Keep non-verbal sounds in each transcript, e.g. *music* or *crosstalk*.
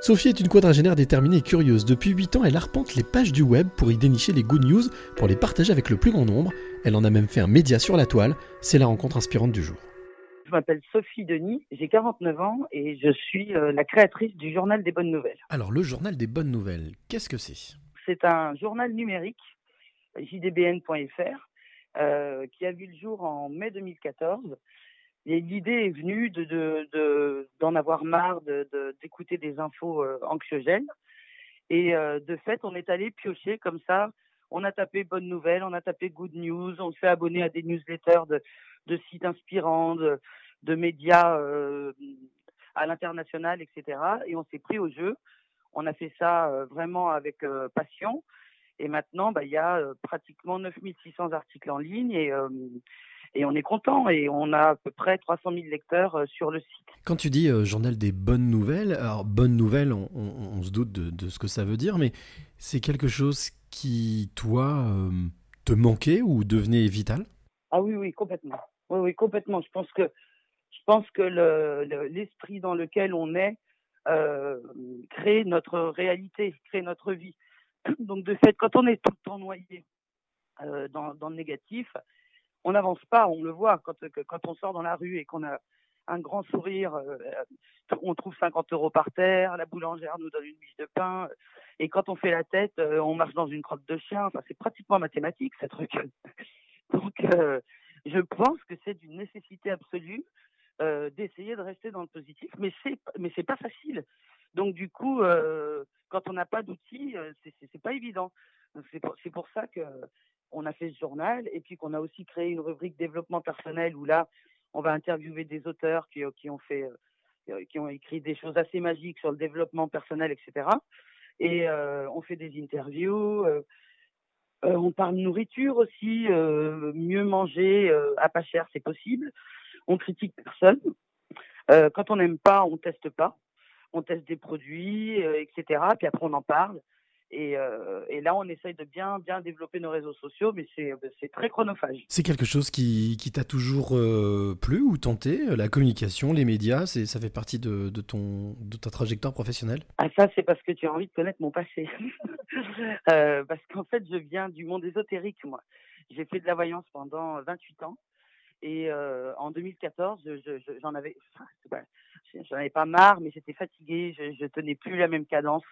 Sophie est une quadragénaire déterminée et curieuse. Depuis 8 ans, elle arpente les pages du web pour y dénicher les good news, pour les partager avec le plus grand nombre. Elle en a même fait un média sur la toile. C'est la rencontre inspirante du jour. Je m'appelle Sophie Denis, j'ai 49 ans et je suis euh, la créatrice du Journal des Bonnes Nouvelles. Alors, le Journal des Bonnes Nouvelles, qu'est-ce que c'est? C'est un journal numérique, jdbn.fr, euh, qui a vu le jour en mai 2014 et l'idée est venue de, de, d'en avoir marre d'écouter des infos euh, anxiogènes. Et euh, de fait, on est allé piocher comme ça. On a tapé bonnes nouvelles, on a tapé good news, on s'est abonné à des newsletters de, sites inspirants, de, médias euh, à l'international, etc. Et on s'est pris au jeu. On a fait ça vraiment avec passion. Et maintenant, bah, il y a pratiquement 9600 articles en ligne et et on est content et on a à peu près 300 000 lecteurs euh, sur le site. Quand tu dis euh, journal des bonnes nouvelles, alors bonnes nouvelles, on, se doute de, ce que ça veut dire, mais c'est quelque chose qui, toi, euh, te manquait ou devenait vital? Ah oui, oui, complètement. Oui, oui, complètement. Je pense que, je pense que l'esprit le, dans lequel on est crée notre réalité, crée notre vie. *clears throat* Donc de fait, quand on est tout le temps noyé dans, dans le négatif, on n'avance pas, on le voit quand, quand on sort dans la rue et qu'on a un grand sourire, euh, on trouve 50 euros par terre, la boulangère nous donne une miche de pain, et quand on fait la tête, euh, on marche dans une crotte de chien. Enfin, c'est pratiquement mathématique, ce truc. *laughs* Donc, euh, je pense que c'est d'une nécessité absolue d'essayer de rester dans le positif, mais c'est mais c'est pas facile. Donc, du coup, quand on n'a pas d'outils, c'est pas évident. C'est pour, pour ça que on a fait ce journal et puis qu'on a aussi créé une rubrique développement personnel où là, on va interviewer des auteurs qui, qui ont fait, euh, qui ont écrit des choses assez magiques sur le développement personnel, etc. Et euh, on fait des interviews. Euh, on parle nourriture aussi, mieux manger à pas cher, c'est possible. On critique personne. quand on n'aime pas, on teste pas. On teste des produits, etc. Puis après, on en parle. Euh, et, là, on essaye de bien, bien développer nos réseaux sociaux, mais c'est très chronophage. C'est quelque chose qui, qui t'a toujours euh, plu ou tenté La communication, les médias, ça fait partie de, de, ton, de ta trajectoire professionnelle? Ah, ça, c'est parce que tu as envie de connaître mon passé. *laughs* euh, parce qu'en fait, je viens du monde ésotérique, moi. J'ai fait de la voyance pendant 28 ans. Et euh, en 2014, j'en avais, j'en avais pas marre, mais j'étais fatiguée, je, je tenais plus la même cadence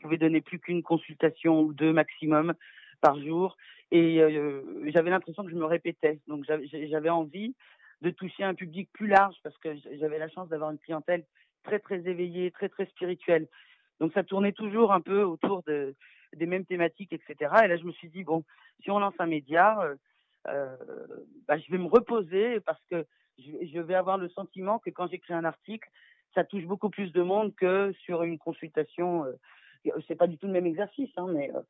pouvais donner plus qu'une consultation ou deux maximum par jour. Et euh, j'avais l'impression que je me répétais. Donc j'avais envie de toucher un public plus large parce que j'avais la chance d'avoir une clientèle très très éveillée, très très spirituelle. Donc ça tournait toujours un peu autour de, des mêmes thématiques, etc. Et là je me suis dit bon, si on lance un média, euh, euh bah, je vais me reposer parce que je vais avoir le sentiment que quand j'écris un article, ça touche beaucoup plus de monde que sur une consultation c'est pas du tout le même exercice, hein, mais euh,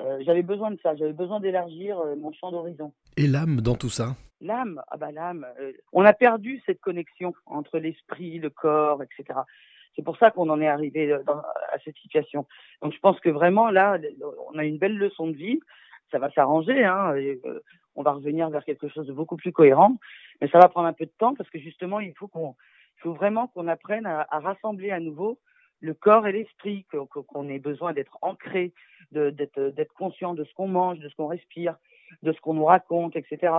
euh, j'avais besoin de ça, j'avais besoin d'élargir euh, mon champ d'horizon. Et l'âme dans tout ça? L'âme, ah bah l'âme, on a perdu cette connexion entre l'esprit, le corps, etc. C'est pour ça qu'on en est arrivé à cette situation. Donc je pense que vraiment là, on a une belle leçon de vie. Ça va s'arranger, hein, on va revenir vers quelque chose de beaucoup plus cohérent, mais ça va prendre un peu de temps parce que justement, il faut qu'on, il faut vraiment qu'on apprenne à, à rassembler à nouveau le corps et l'esprit, qu'on ait besoin d'être ancré, d'être conscient de ce qu'on mange, de ce qu'on respire, de ce qu'on nous raconte, etc.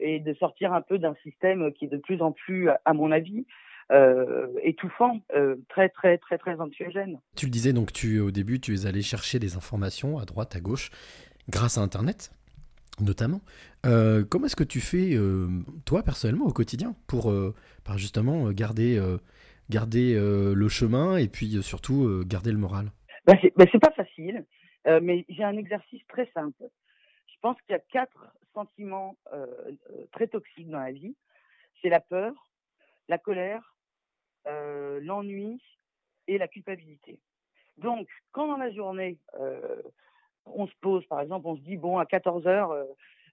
Et de sortir un peu d'un système qui est de plus en plus, à mon avis, euh, étouffant, euh, très très très très anxiogène. Tu le disais donc, tu au début, tu es allé chercher des informations à droite, à gauche, grâce à Internet, notamment. Euh, comment est-ce que tu fais, toi personnellement, au quotidien, pour, justement garder garder euh, le chemin et puis euh, surtout euh, garder le moral bah, bah C'est pas facile, mais j'ai un exercice très simple. Je pense qu'il y a quatre sentiments très toxiques dans la vie. C'est la peur, la colère, l'ennui et la culpabilité. Donc, quand dans la journée, on se pose, par exemple, on se dit, bon, à 14 heures,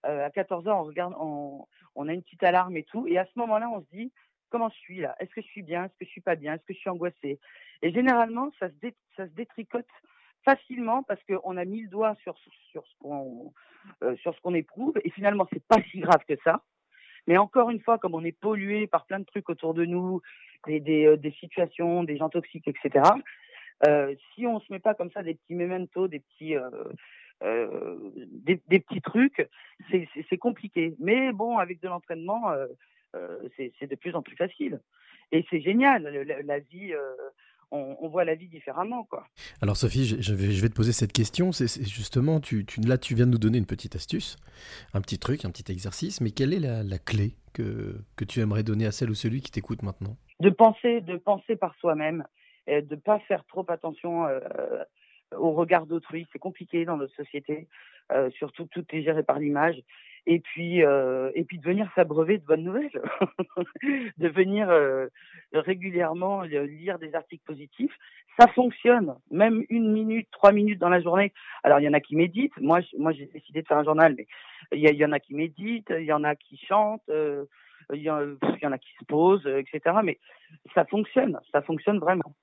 à 14 heures, on regarde, on, a une petite alarme et tout, et à ce moment-là, on se dit, comment je suis là? Est-ce que je suis bien? Est-ce que je suis pas bien? Est-ce que je suis angoissée? Et généralement, ça se, ça se détricote facilement parce qu'on a mis le doigt sur, sur ce qu'on euh, ce qu'on éprouve et finalement c'est pas si grave que ça. Mais encore une fois, comme on est pollué par plein de trucs autour de nous, des, des, euh, situations, des gens toxiques, etc. si on se met pas comme ça des petits mementos, des petits des, des, petits trucs, c'est compliqué. Mais bon, avec de l'entraînement, c'est de plus en plus facile. Et c'est génial. La, vie, on, voit la vie différemment. Quoi. Alors Sophie, je, vais, je vais, te poser cette question. C'est justement, tu, tu, là tu viens de nous donner une petite astuce, un petit truc, un petit exercice, mais quelle est la, la clé que, que tu aimerais donner à celle ou celui qui t'écoute maintenant? De penser, de penser par soi-même, de ne pas faire trop attention euh, au regard d'autrui. C'est compliqué dans notre société, euh, surtout tout est géré par l'image et puis euh, et puis de venir s'abreuver de bonnes nouvelles, *laughs* de venir euh, régulièrement lire des articles positifs, ça fonctionne. Même une minute, trois minutes dans la journée. Alors il y en a qui méditent. Moi, moi j'ai décidé de faire un journal, mais il y, y, en a qui méditent, il y en a qui chantent. Euh, il y, y, en a qui se posent, etc. Mais ça fonctionne, ça fonctionne vraiment.